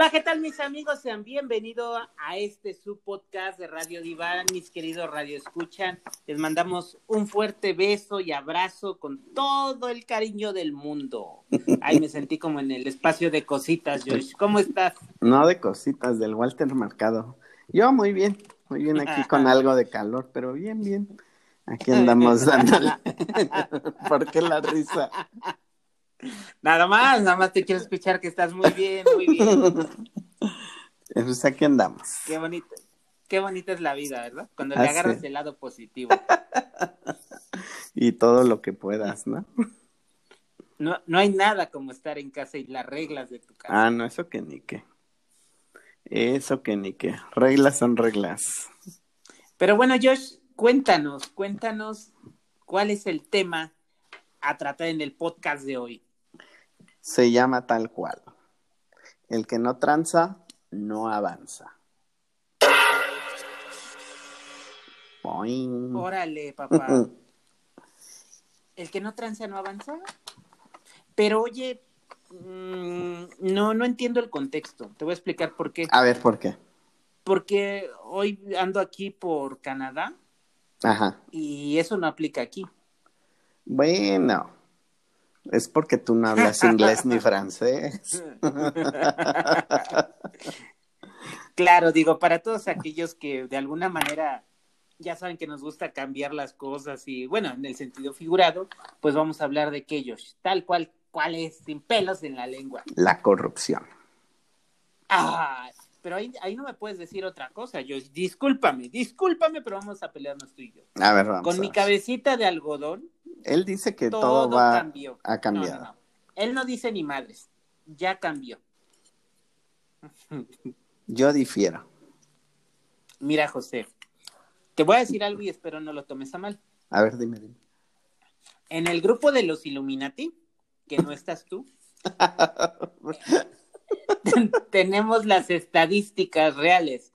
Hola, ¿qué tal mis amigos? Sean bienvenidos a este su podcast de Radio Diván, mis queridos Radio Escuchan. Les mandamos un fuerte beso y abrazo con todo el cariño del mundo. Ay, me sentí como en el espacio de cositas, Josh. ¿Cómo estás? No de cositas, del Walter Mercado. Yo muy bien, muy bien aquí con algo de calor, pero bien, bien. Aquí andamos dándole. ¿Por qué la risa? Nada más, nada más te quiero escuchar que estás muy bien, muy bien. Pues aquí andamos. Qué bonita, qué bonita es la vida, ¿verdad? Cuando le agarras el lado positivo. y todo lo que puedas, ¿no? No, no hay nada como estar en casa y las reglas de tu casa. Ah, no, eso que ni qué. Eso que ni qué. Reglas son reglas. Pero bueno, Josh, cuéntanos, cuéntanos cuál es el tema a tratar en el podcast de hoy se llama tal cual. El que no tranza, no avanza. Órale, papá. El que no tranza, no avanza. Pero oye, mm, no, no entiendo el contexto. Te voy a explicar por qué. A ver, ¿por qué? Porque hoy ando aquí por Canadá. Ajá. Y eso no aplica aquí. Bueno, es porque tú no hablas inglés ni francés. claro, digo, para todos aquellos que de alguna manera ya saben que nos gusta cambiar las cosas y bueno, en el sentido figurado, pues vamos a hablar de aquellos, tal cual, cuál es, sin pelos en la lengua. La corrupción. Ah, pero ahí, ahí no me puedes decir otra cosa, yo, discúlpame, discúlpame, pero vamos a pelearnos tú y yo. A ver, vamos. Con mi cabecita de algodón, él dice que todo, va cambió. a cambiar. Él no dice ni madres, ya cambió. Yo difiero. Mira, José, te voy a decir algo y espero no lo tomes a mal. A ver, dime, dime. En el grupo de los Illuminati, que no estás tú, tenemos las estadísticas reales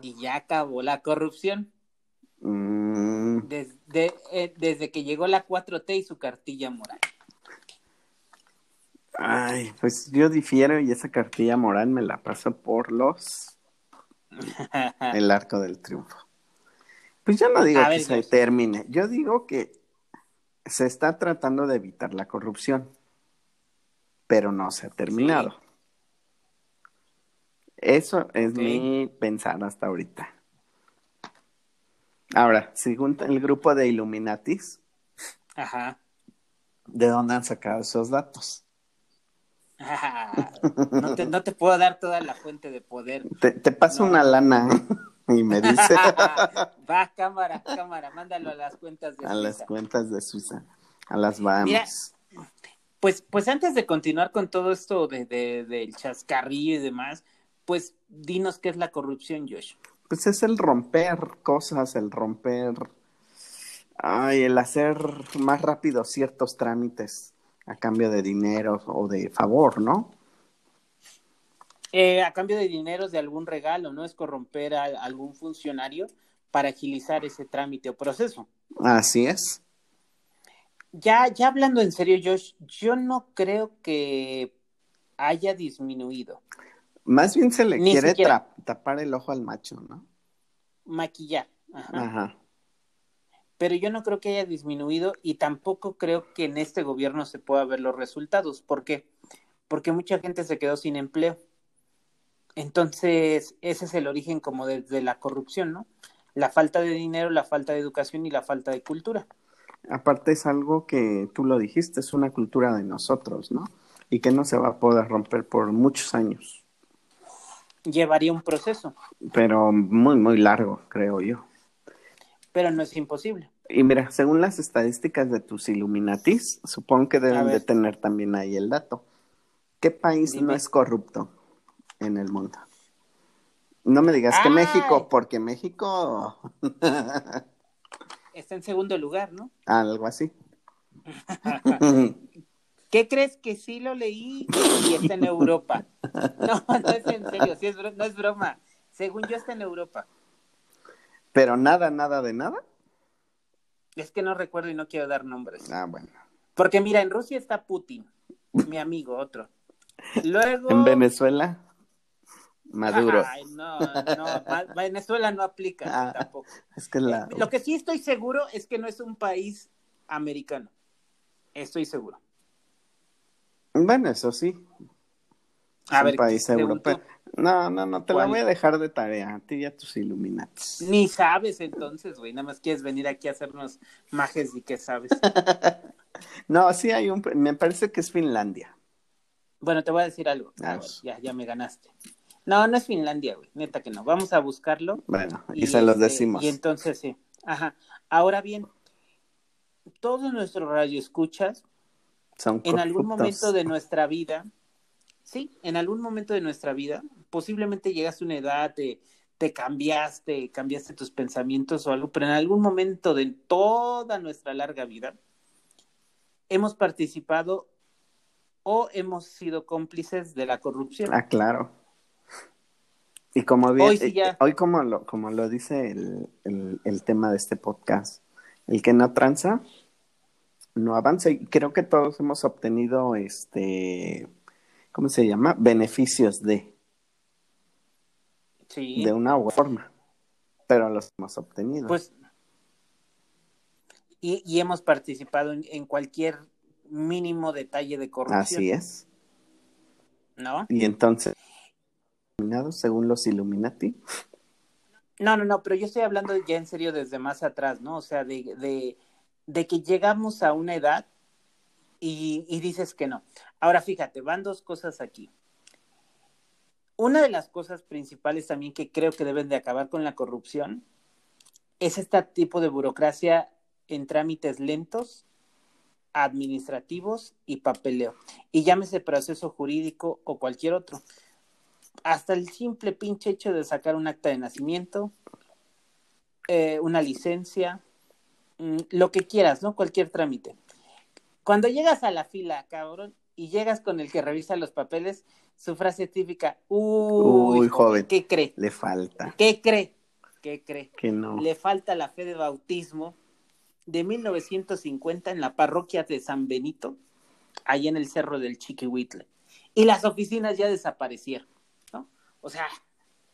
y ya acabó la corrupción. Mm. Desde, eh, desde que llegó la 4T y su cartilla moral. Ay, pues yo difiero y esa cartilla moral me la paso por los el arco del triunfo. Pues yo no digo que se termine, yo digo que se está tratando de evitar la corrupción, pero no se ha terminado. Eso es mi pensar hasta ahorita. Ahora, según el grupo de Illuminatis, Ajá. ¿de dónde han sacado esos datos? no, te, no, te, puedo dar toda la fuente de poder. Te, paso una lana y me dice. Va, cámara, cámara, mándalo a las cuentas de a Suiza. A las cuentas de Suiza, a las Bahamas. pues, pues antes de continuar con todo esto de, de, del chascarrillo y demás, pues dinos qué es la corrupción, Josh pues es el romper cosas, el romper, ay, el hacer más rápido ciertos trámites a cambio de dinero o de favor, ¿no? Eh, a cambio de dinero de algún regalo, ¿no? Es corromper a algún funcionario para agilizar ese trámite o proceso. Así es. Ya, ya hablando en serio, Josh, yo no creo que haya disminuido. Más bien se le quiere tapar el ojo al macho, ¿no? Maquillar. Ajá. Pero yo no creo que haya disminuido y tampoco creo que en este gobierno se pueda ver los resultados. ¿Por qué? Porque mucha gente se quedó sin empleo. Entonces, ese es el origen como de, de la corrupción, ¿no? La falta de dinero, la falta de educación y la falta de cultura. Aparte es algo que tú lo dijiste, es una cultura de nosotros, ¿no? Y que no se va a poder romper por muchos años llevaría un proceso. Pero muy, muy largo, creo yo. Pero no es imposible. Y mira, según las estadísticas de tus Illuminatis, supongo que deben de tener también ahí el dato. ¿Qué país no es corrupto en el mundo? No me digas que México, porque México... Está en segundo lugar, ¿no? Algo así. ¿Qué crees que sí lo leí y está en Europa? No, no es en serio, sí es no es broma. Según yo está en Europa. ¿Pero nada, nada de nada? Es que no recuerdo y no quiero dar nombres. Ah, bueno. Porque mira, en Rusia está Putin, mi amigo, otro. Luego. ¿En Venezuela? Maduro. Ay, no, no, Venezuela no aplica ah, tampoco. Es que la... Eh, lo que sí estoy seguro es que no es un país americano. Estoy seguro. Bueno, eso sí. Es un país europeo. No, no, no, te la voy a dejar de tarea, a ti y a tus Illuminatis. Ni sabes entonces, güey, nada más quieres venir aquí a hacernos majes y qué sabes. no, sí hay un, me parece que es Finlandia. Bueno, te voy a decir algo. Ah, ya, ya me ganaste. No, no es Finlandia, güey, neta que no. Vamos a buscarlo. Bueno, y, se los este, decimos. Y entonces sí. Ajá. Ahora bien, todos nuestros radioescuchas, Son en algún momento de nuestra vida, sí, en algún momento de nuestra vida, posiblemente llegaste a una edad, te, te cambiaste, cambiaste tus pensamientos o algo, pero en algún momento de toda nuestra larga vida, hemos participado o hemos sido cómplices de la corrupción. Ah, claro. Y como bien, hoy, eh, hoy como, lo, como lo dice el, el, tema de este podcast, el que no tranza, no avanza. Y creo que todos hemos obtenido, este, ¿cómo se llama? Beneficios de. Sí. De una u otra forma. Pero los hemos obtenido. Pues. Y, y hemos participado en cualquier mínimo detalle de corrupción. Así es. ¿No? Y entonces, según los Illuminati. No, no, no, pero yo estoy hablando ya en serio desde más atrás, ¿no? O sea, de, de, de que llegamos a una edad y, y dices que no. Ahora fíjate, van dos cosas aquí. Una de las cosas principales también que creo que deben de acabar con la corrupción es este tipo de burocracia en trámites lentos administrativos y papeleo. Y llámese proceso jurídico o cualquier otro. Hasta el simple pinche hecho de sacar un acta de nacimiento, eh, una licencia, mm, lo que quieras, ¿no? Cualquier trámite. Cuando llegas a la fila, cabrón, y llegas con el que revisa los papeles, su frase típica, uy, joven, ¿qué cree? Le falta. ¿Qué cree? ¿Qué cree? Que no. Le falta la fe de bautismo de 1950 en la parroquia de San Benito, ahí en el cerro del Chiquihuitle. Y las oficinas ya desaparecieron, ¿no? O sea,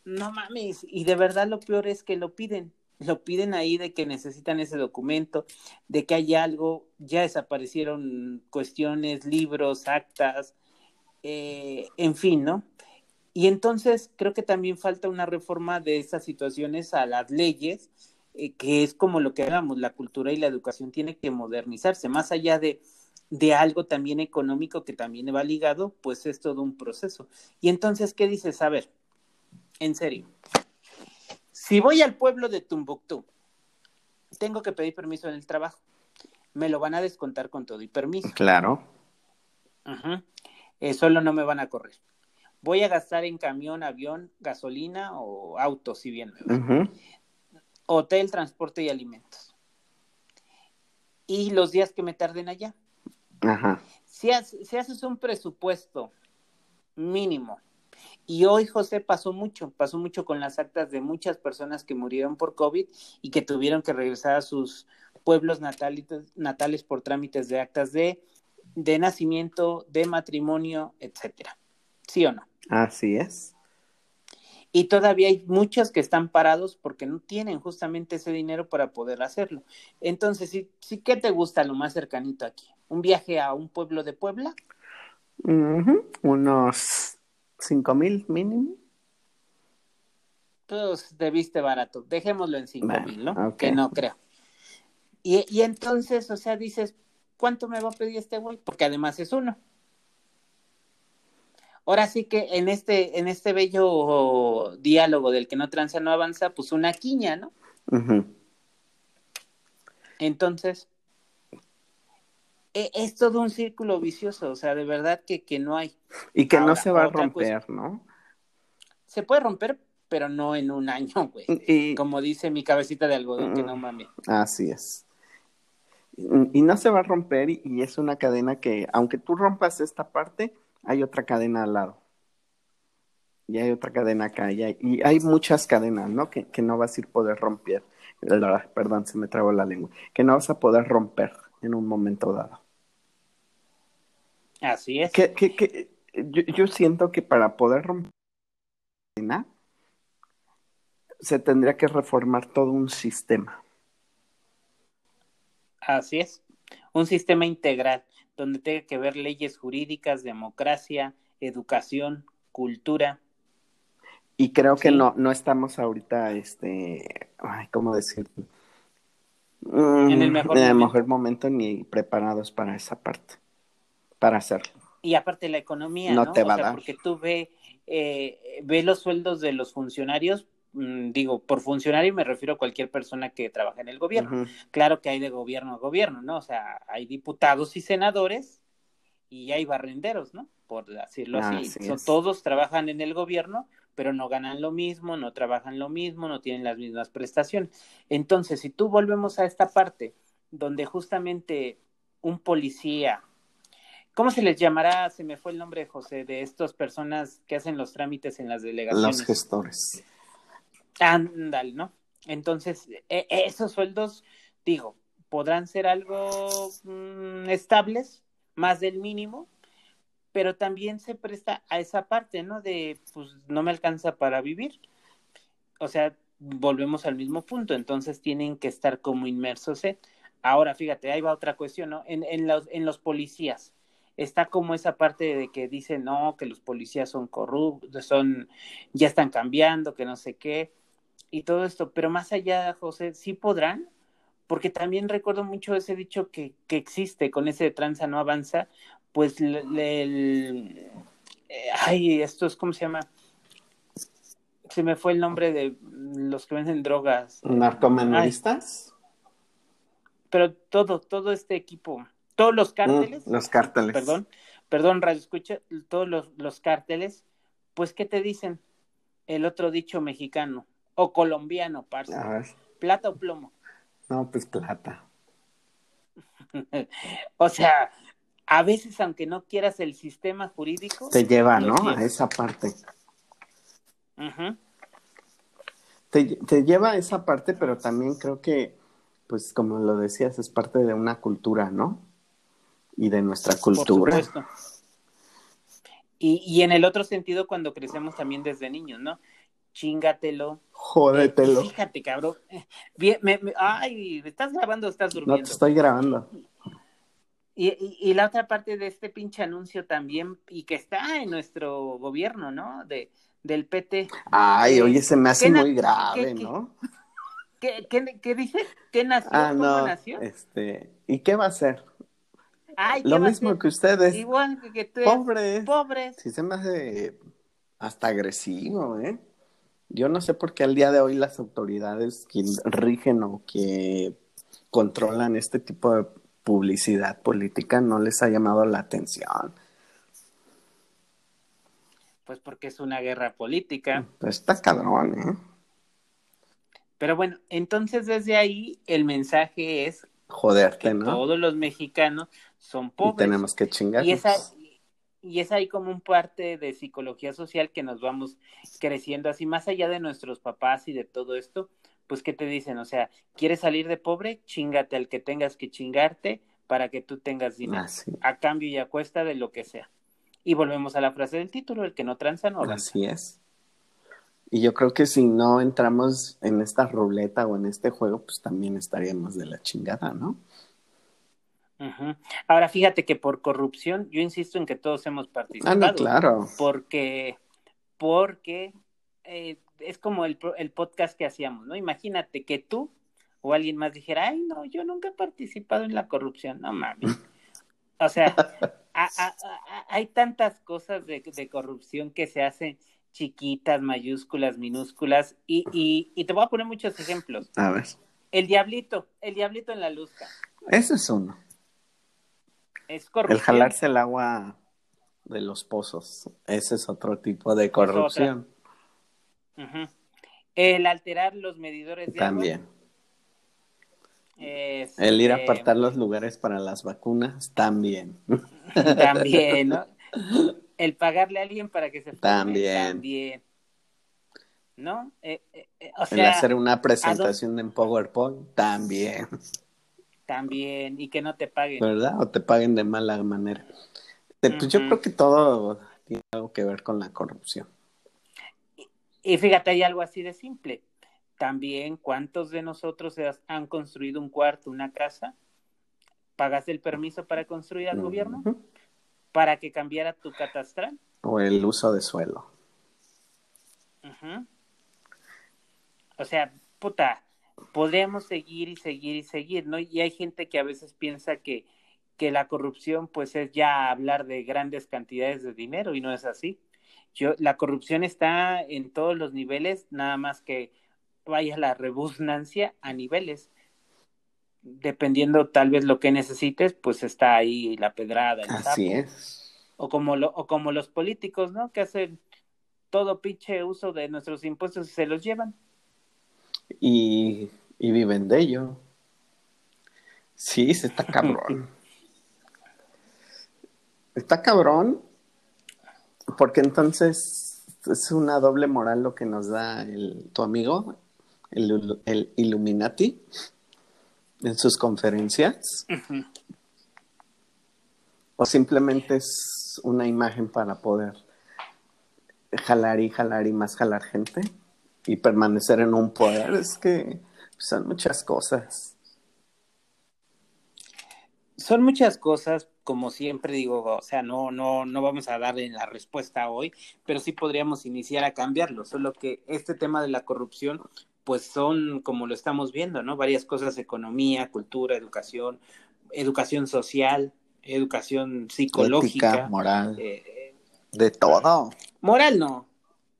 no mames. Y de verdad lo peor es que lo piden. Lo piden ahí de que necesitan ese documento, de que hay algo, ya desaparecieron cuestiones, libros, actas, eh, en fin, ¿no? Y entonces creo que también falta una reforma de esas situaciones a las leyes eh, que es como lo que hagamos, la cultura y la educación tiene que modernizarse, más allá de, de algo también económico que también va ligado, pues es todo un proceso. Y entonces, ¿qué dices? A ver, en serio, si voy al pueblo de Tumbuctú, tengo que pedir permiso en el trabajo, me lo van a descontar con todo y permiso. Claro. Eh, solo no me van a correr. Voy a gastar en camión, avión, gasolina o auto, si bien me hotel, transporte y alimentos. Y los días que me tarden allá. Ajá. Si, haces un presupuesto mínimo, y hoy José pasó mucho, pasó mucho con las actas de muchas personas que murieron por COVID y que tuvieron que regresar a sus pueblos natales, natales por trámites de actas de, de nacimiento, de matrimonio, etcétera. ¿Sí o no? Así es y todavía hay muchos que están parados porque no tienen justamente ese dinero para poder hacerlo. Entonces, ¿sí, sí qué te gusta lo más cercanito aquí? ¿Un viaje a un pueblo de Puebla? Unos cinco mil mínimo. Pues debiste barato. Dejémoslo en cinco mil, ¿no? Que no creo. Y, y entonces, o sea, dices, ¿cuánto me va a pedir este güey? Porque además es uno ahora sí que en este, en este bello diálogo del que no tranza no avanza, pues una quiña, ¿no? Entonces, es todo un círculo vicioso, o sea, de verdad que, que no hay. Y que no se va a romper, ¿no? Se puede romper, pero no en un año, güey. Como dice mi cabecita de algodón, que no mm, mames. Así es. Y no se va a romper y es una cadena que, aunque tú rompas esta parte, hay otra cadena al lado. Y hay otra cadena acá. Y hay, y hay muchas cadenas, ¿no? Que, que, no vas a ir poder romper. Perdón, se me trabó la lengua. Que no vas a poder romper en un momento dado. Así es. Que, que, que yo, yo, siento que para poder romper se tendría que reformar todo un sistema. Así es, un sistema integral donde tenga que ver leyes jurídicas, democracia, educación, cultura. Y creo que no, no estamos ahorita, este, ay, ¿cómo decirlo? En el, mm, mejor, momento. ni preparados para esa parte, para hacerlo. Y aparte la economía, ¿no? te va a dar. Porque tú ve, eh, ve los sueldos de los funcionarios, mm, digo, por funcionario me refiero a cualquier persona que trabaja en el gobierno. Claro que hay de gobierno a gobierno, ¿no? O sea, hay diputados y senadores y hay barrenderos, ¿no? Por decirlo así. todos trabajan en el gobierno, pero no ganan lo mismo, no trabajan lo mismo, no tienen las mismas prestaciones. Entonces, si tú volvemos a esta parte donde justamente un policía, ¿cómo se les llamará? Se me fue el nombre, José, de estas personas que hacen los trámites en las delegaciones. Los gestores. Ándale, ¿no? Entonces, e, esos sueldos, digo, podrán ser algo mm, estables, más del mínimo, pero también se presta a esa parte, ¿no? De, pues no me alcanza para vivir. O sea, volvemos al mismo punto, entonces tienen que estar como inmersos. ¿eh? Ahora, fíjate, ahí va otra cuestión, ¿no? En, en, los, en los policías está como esa parte de que dicen, no, que los policías son corruptos, son, ya están cambiando, que no sé qué, y todo esto, pero más allá, José, ¿sí podrán? Porque también recuerdo mucho ese dicho que, que existe con ese tranza no avanza, pues el, eh, ay, esto es, ¿cómo se llama? Se me fue el nombre de los que venden drogas. ¿Narcomenoristas? Pero todo, todo este equipo, todos los cárteles. los cárteles. Perdón, perdón, Radio Escucha, todos los, los cárteles, pues, ¿qué te dicen? El otro dicho mexicano, o colombiano, parce. ¿Plata o plomo? No, pues plata. o sea, a veces, aunque no quieras el sistema jurídico. Te lleva, ¿no? A esa parte. te, lleva a esa parte, pero también creo que, pues como lo decías, es parte de una cultura, ¿no? Y de nuestra cultura. Por supuesto. Y, y en el otro sentido, cuando crecemos también desde niños, ¿no? Chingatelo. Jódetelo. Eh, fíjate, cabrón. Bien, me, ay, ¿estás grabando o estás durmiendo? No, te estoy grabando. Y, y, la otra parte de este pinche anuncio también, y que está en nuestro gobierno, ¿no? De, del PT. Ay, oye, se me hace muy grave, ¿no? ¿qué, qué, qué, dice? ¿Qué nació? Ah, ¿Cómo nació? Este, ¿y qué va a hacer? Ay, Lo mismo que ustedes. Igual que, tú. Pobres. Pobres. Sí, se me hace hasta agresivo, ¿eh? Yo no sé por qué al día de hoy las autoridades que rigen o que controlan este tipo de publicidad política no les ha llamado la atención. Pues porque es una guerra política. Pues está cabrón, ¿eh? Pero bueno, entonces desde ahí el mensaje es joderte, ¿no? Todos los mexicanos son pobres. Y tenemos que chingar. Y, y es ahí como un parte de psicología social que nos vamos creciendo así, más allá de nuestros papás y de todo esto, pues ¿qué te dicen? O sea, ¿quieres salir de pobre? Chingate al que tengas que chingarte para que tú tengas dinero, a cambio y a cuesta de lo que sea. Y volvemos a la frase del título, el que no tranza no Así es. Y yo creo que si no entramos en esta ruleta o en este juego, pues también estaríamos de la chingada, ¿no? Ahora fíjate que por corrupción, yo insisto en que todos hemos participado. Ah, claro. Porque, porque eh, es como el, el podcast que hacíamos, ¿no? Imagínate que tú o alguien más dijera, ay, no, yo nunca he participado en la corrupción, no mames. O sea, hay tantas cosas de, corrupción que se hacen chiquitas, mayúsculas, minúsculas, y, y, te voy a poner muchos ejemplos. A ver. El diablito, el diablito en la luz. Ese es uno. Es corrupción. El jalarse el agua de los pozos, ese es otro tipo de corrupción. El alterar los medidores de También. el ir a este, apartar los lugares para las vacunas, también. También, ¿no? El pagarle a alguien para que se También. también. ¿No? Eh, eh, eh, el hacer una presentación en PowerPoint, también. También, y que no te paguen. ¿Verdad? O te paguen de mala manera. Pues yo creo que todo tiene algo que ver con la corrupción. Y fíjate, hay algo así de simple. también cuántos de nosotros han construido un cuarto, una casa, pagaste el permiso para construir al gobierno para que cambiara tu catastral. O el uso de suelo. O sea, puta, podemos seguir y seguir y seguir, ¿no? Y hay gente que a veces piensa que, que la corrupción pues es ya hablar de grandes cantidades de dinero y no es así. Yo, la corrupción está en todos los niveles, nada más que vaya la rebusnancia a niveles. Dependiendo tal vez lo que necesites, pues está ahí la pedrada. Así es. O como, lo, o como los políticos, ¿no? Que hacen todo pinche uso de nuestros impuestos y se los llevan. Y, y viven de ello. Sí, se está cabrón. está cabrón porque entonces es una doble moral lo que nos da el, tu amigo, el, el Illuminati, en sus conferencias. O simplemente es una imagen para poder jalar y jalar y más jalar gente y permanecer en un poder. Es que son muchas cosas. Son muchas cosas, como siempre digo, o sea, no, no, no vamos a darle la respuesta hoy, pero sí podríamos iniciar a cambiarlo. Solo que este tema de la corrupción, pues son, como lo estamos viendo, ¿no? Varias cosas, economía, cultura, educación, educación social, educación psicológica. moral. Eh, de todo. Moral no.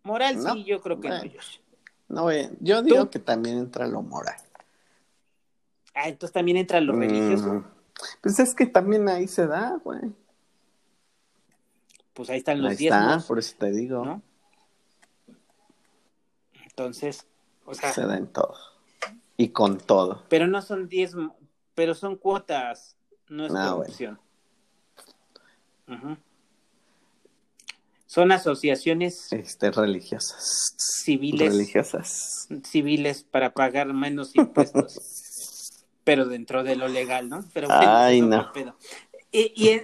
Moral sí, yo creo que no. No, yo digo que también entra lo moral. Ah, entonces también entra lo religioso. Pues es que también ahí se da, güey. Pues ahí están los ahí Está, por eso te digo. Entonces, o sea. Se da en todo. Y con todo. Pero no son diez, pero son cuotas, no es no, corrupción. Son asociaciones este, religiosas. Civiles. Religiosas. Civiles para pagar menos impuestos. pero dentro de lo legal, ¿no? Pero Ay, no. Y, y,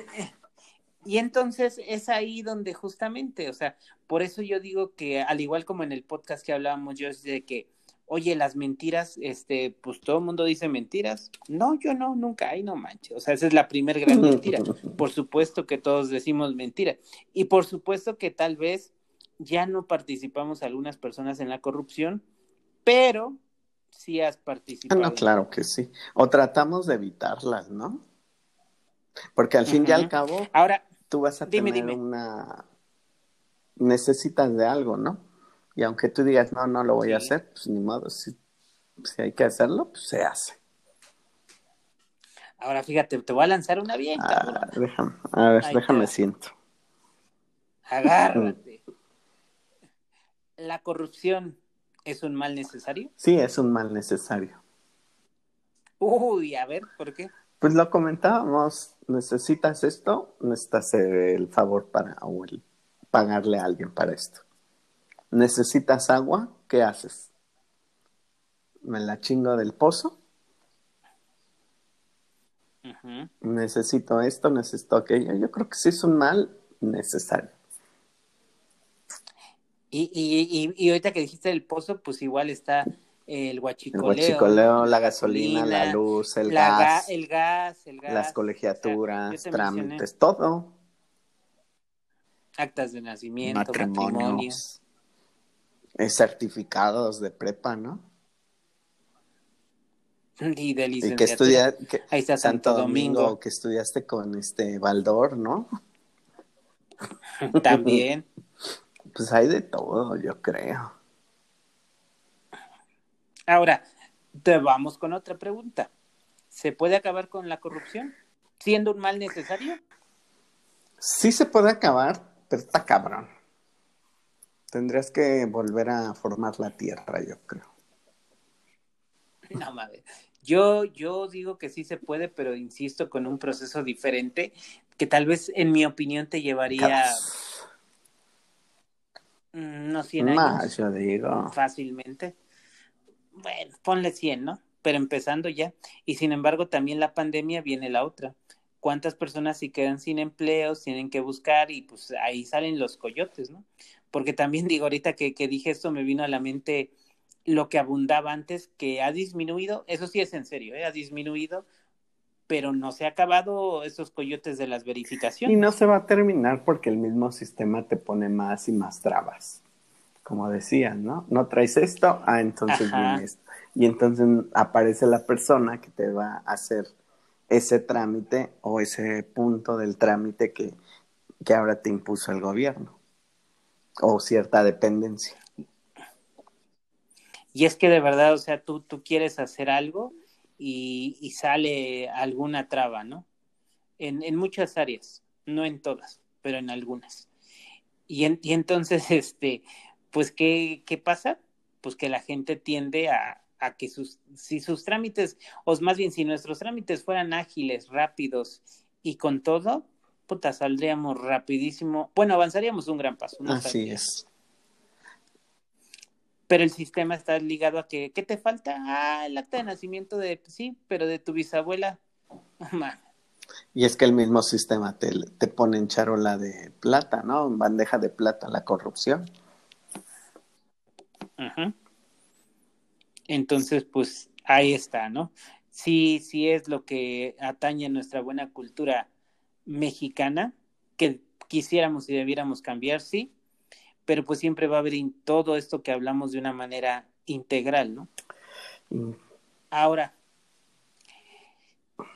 y entonces es ahí donde justamente, o sea, por eso yo digo que al igual como en el podcast que hablábamos yo, es de que oye, las mentiras, este, pues todo el mundo dice mentiras. No, yo no, nunca, ay, no manches. O sea, esa es la primera gran mentira. Por supuesto que todos decimos mentira. Y por supuesto que tal vez ya no participamos algunas personas en la corrupción, pero sí has participado. No, claro que sí. O tratamos de evitarlas, ¿no? Porque al fin y al cabo, ahora tú vas a tener una necesitas de algo, ¿no? Y aunque tú digas, no, no lo voy a hacer, pues ni modo, si, hay que hacerlo, pues se hace. Ahora fíjate, te voy a lanzar una bien. Ah, déjame, a ver, déjame siento. Agárrate. ¿La corrupción es un mal necesario? Sí, es un mal necesario. Uy, a ver, ¿por qué? Pues lo comentábamos, necesitas esto, necesitas el favor para, o el pagarle a alguien para esto necesitas agua, ¿qué haces? ¿Me la chingo del pozo? Necesito esto, necesito aquello. Yo creo que sí es un mal necesario. Y, y, y, ahorita que dijiste el pozo, pues igual está el huachicoleo. El huachicoleo, la gasolina, la luz, el gas. el gas, el gas. Las colegiaturas, trámites, todo. Actas de nacimiento, matrimonios certificados de prepa, ¿no? Y de licenciatura. Y que estudia, Ahí está Santo, Domingo, que estudiaste con este Baldor, ¿no? También. Pues hay de todo, yo creo. Ahora, te vamos con otra pregunta. ¿Se puede acabar con la corrupción siendo un mal necesario? Sí se puede acabar, pero está cabrón. Tendrías que volver a formar la tierra, yo creo. No mames. Yo, yo digo que sí se puede, pero insisto con un proceso diferente que tal vez, en mi opinión, te llevaría no 100 años. Más, yo digo. Fácilmente. Bueno, ponle 100, ¿no? Pero empezando ya. Y sin embargo, también la pandemia viene la otra. ¿Cuántas personas si quedan sin empleos, tienen que buscar y pues ahí salen los coyotes, ¿no? porque también digo, ahorita que, que dije esto me vino a la mente lo que abundaba antes, que ha disminuido, eso sí es en serio, ¿eh? ha disminuido, pero no se ha acabado esos coyotes de las verificaciones. Y no se va a terminar porque el mismo sistema te pone más y más trabas. Como decían, ¿no? No traes esto, ah, entonces viene esto. Y entonces aparece la persona que te va a hacer ese trámite o ese punto del trámite que, que ahora te impuso el gobierno o cierta dependencia. Y es que de verdad, o sea, tú, tú quieres hacer algo y, y sale alguna traba, ¿no? En, en, muchas áreas, no en todas, pero en algunas. Y, y entonces, este, pues, ¿qué, ¿qué pasa? Pues que la gente tiende a, a que sus, si sus trámites, o más bien si nuestros trámites fueran ágiles, rápidos y con todo, puta, saldríamos rapidísimo. Bueno, avanzaríamos un gran paso. Así es pero el sistema está ligado a que, ¿qué te falta? Ah, el acta de nacimiento de, sí, pero de tu bisabuela. y es que el mismo sistema te, te pone en charola de plata, ¿no? En bandeja de plata la corrupción. Ajá. Entonces, pues ahí está, ¿no? Sí, sí es lo que atañe a nuestra buena cultura mexicana, que quisiéramos y debiéramos cambiar, sí, pero pues siempre va a haber todo esto que hablamos de una manera integral, ¿no? Mm. Ahora,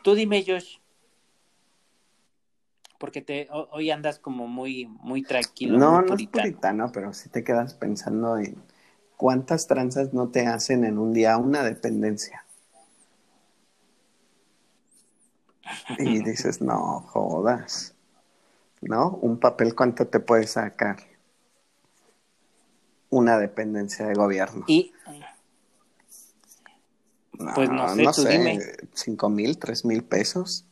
tú dime, Josh, porque te, hoy andas como muy, muy tranquilo. No, no es puritano, pero si te quedas pensando en cuántas tranzas no te hacen en un día una dependencia. Y dices, no, jodas. ¿No? Un papel, ¿cuánto te puede sacar? Una dependencia de gobierno. Y pues no sé, no sé cinco mil, tres mil pesos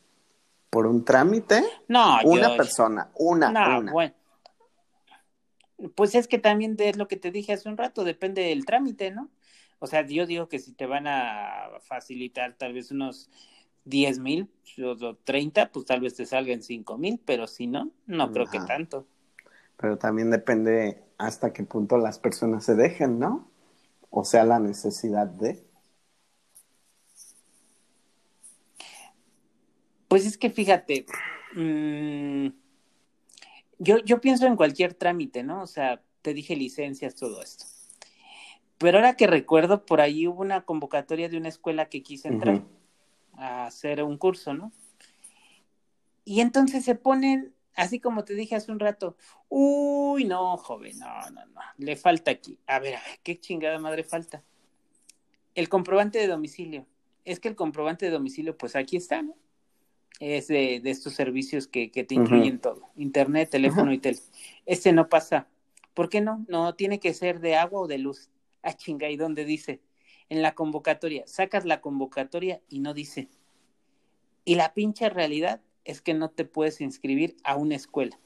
por un trámite. No, una persona, una, no, Bueno. Pues es que también es lo que te dije hace un rato, depende del trámite, ¿no? O sea, yo digo que si te van a facilitar tal vez unos diez mil o treinta, pues tal vez te salgan cinco mil, pero si no, no creo que tanto. Pero también depende hasta qué punto las personas se dejen, ¿no? O sea, la necesidad de. Pues es que fíjate, mm, yo, yo pienso en cualquier trámite, ¿no? O sea, te dije licencias, todo esto. Pero ahora que recuerdo, por ahí hubo una convocatoria de una escuela que quise entrar a hacer un curso, ¿no? Y entonces se ponen Así como te dije hace un rato, uy, no, joven, no, no, no, le falta aquí. A ver, a ver, ¿qué chingada madre falta? El comprobante de domicilio. Es que el comprobante de domicilio, pues aquí está, ¿no? Es de, estos servicios que, te incluyen todo, internet, teléfono y tel. Este no pasa. ¿Por qué no? No, tiene que ser de agua o de luz. Ah, chinga, ¿y dónde dice? En la convocatoria. Sacas la convocatoria y no dice. Y la pinche realidad es que no te puedes inscribir a una escuela.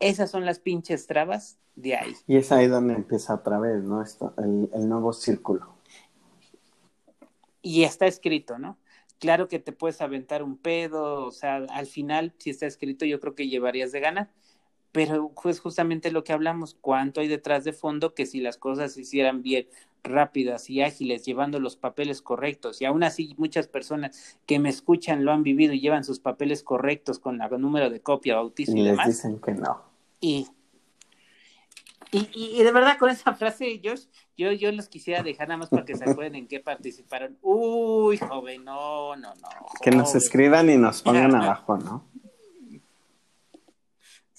Esas son las pinches trabas de ahí. Y es ahí donde empieza otra vez, ¿no? Esto, el, el nuevo círculo. Y está escrito, ¿no? Claro que te puedes aventar un pedo, o sea, al final, si está escrito, yo creo que llevarías de gana, pero pues justamente lo que hablamos, cuánto hay detrás de fondo que si las cosas se hicieran bien, rápidas y ágiles, llevando los papeles correctos. Y aún así muchas personas que me escuchan lo han vivido y llevan sus papeles correctos con el número de copia, bautizo y, y les dicen que no. Y, y, de verdad con esa frase, Josh, yo, yo los quisiera dejar nada más para que se acuerden en qué participaron. Uy, joven, no, no, no. Que nos escriban y nos pongan abajo, ¿no?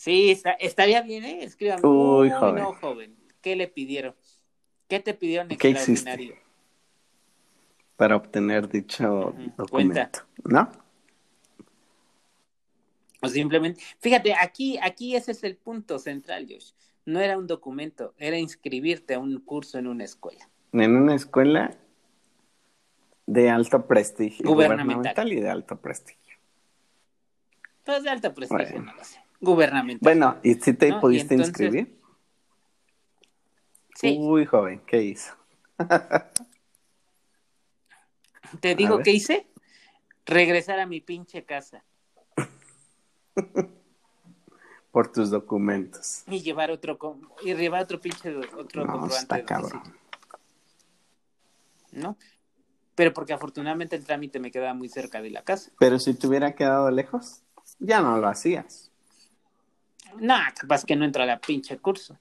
Sí, estaría bien, ¿eh? Escriban. Uy, joven. no, joven. ¿Qué le pidieron? ¿Qué te pidieron extraordinario? Para obtener dicho documento, ¿no? O simplemente, fíjate, aquí, aquí ese es el punto central, Josh. No era un documento, era inscribirte a un curso en una escuela. En una escuela de alto prestigio. Gubernamental, y de alto prestigio. Pues de alto prestigio, no lo sé. Gubernamental. Bueno, ¿y si te pudiste inscribir? Uy, joven, ¿qué hizo? Te digo, ¿qué hice? Regresar a mi pinche casa. por tus documentos. Y llevar otro, y llevar otro pinche, otro no, Está cabrón. ¿No? Pero porque afortunadamente el trámite me quedaba muy cerca de la casa. Pero si te hubiera quedado lejos, ya no lo hacías. No, capaz que no entra a la pinche curso.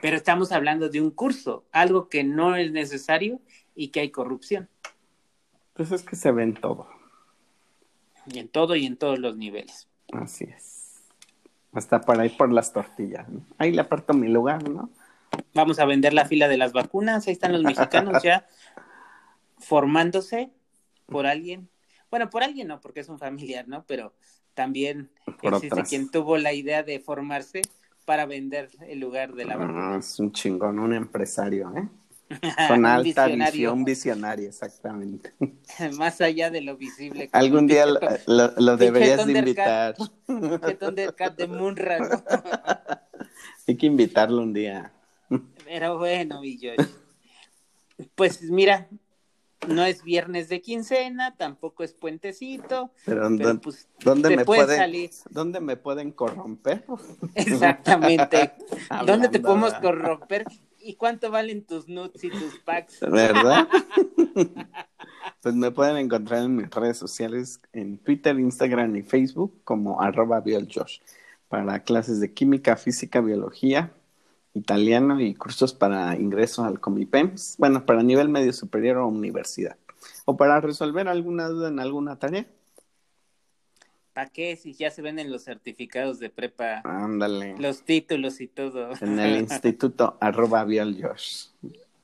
Pero estamos hablando de un curso, algo que no es necesario y que hay corrupción. Pues es que se ve en todo. Y en todo y en todos los niveles. Así es. Hasta para ir por las tortillas. Ahí le aparto mi lugar, ¿no? Vamos a vender la fila de las vacunas. Ahí están los mexicanos ya formándose por alguien. Bueno, por alguien no, porque es un familiar, ¿no? Pero también existe quien tuvo la idea de formarse para vender el lugar de la vacuna. es un chingón, un empresario, ¿eh? Con alta visión, visionario, exactamente. Más allá de lo visible. Algún día lo, deberías de invitar. de Munra, ¿no? Hay que invitarlo un día. Pero bueno, mi Pues mira, no es viernes de quincena, tampoco es puentecito. Pero, pues, ¿dónde, me pueden, ¿dónde me pueden corromper? Exactamente. ¿Dónde te podemos corromper? ¿Y cuánto valen tus nuts y tus packs? ¿Verdad? pues me pueden encontrar en mis redes sociales, en Twitter, Instagram y Facebook como arroba bioljosh para clases de química, física, biología, italiano y cursos para ingreso al Comipems, bueno, para nivel medio superior o universidad, o para resolver alguna duda en alguna tarea. ¿Para qué? Si ya se ven en los certificados de prepa. Ándale. Los títulos y todo. En el instituto arroba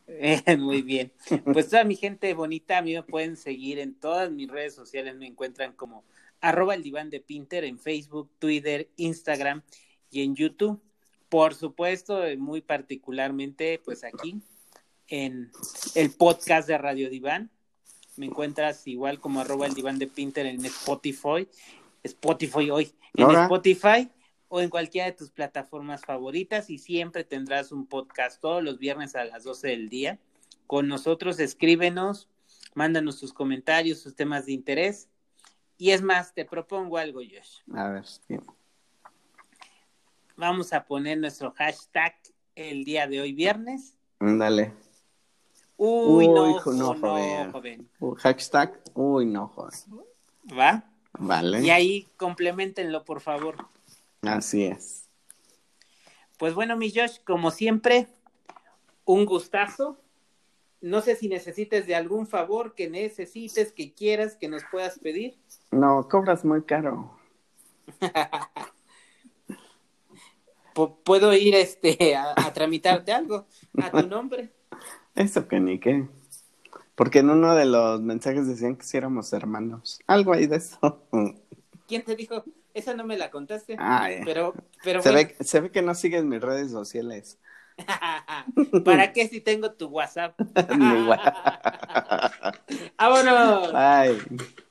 eh, muy bien. Pues toda mi gente bonita, a mí me pueden seguir en todas mis redes sociales, me encuentran como arroba el diván de Pinter en Facebook, Twitter, Instagram y en YouTube. Por supuesto, muy particularmente, pues aquí, en el podcast de Radio Diván. Me encuentras igual como arroba el diván de Pinter en Spotify, Spotify hoy, en Spotify o en cualquiera de tus plataformas favoritas y siempre tendrás un podcast todos los viernes a las 12 del día. Con nosotros, escríbenos, mándanos tus comentarios, tus temas de interés. Y es más, te propongo algo, Josh. A ver, sí vamos a poner nuestro hashtag el día de hoy viernes. Dale. Uy, no, no, joven. hashtag, uy, no, joven. ¿Va? Vale. Y ahí complementenlo, por favor. Así es. Pues bueno, mi Josh, como siempre, un gustazo. No sé si necesites de algún favor que necesites, que quieras, que nos puedas pedir. No, cobras muy caro. puedo ir este a, tramitarte algo a tu nombre. Eso que ni qué. Porque en uno de los mensajes decían que si éramos hermanos. Algo ahí de eso. ¿Quién te dijo? Esa no me la contaste. Ah, pero, pero se, ve, se ve que no sigues mis redes sociales. ¿Para qué si tengo tu WhatsApp? Mi WhatsApp. ¡Vámonos! Bye.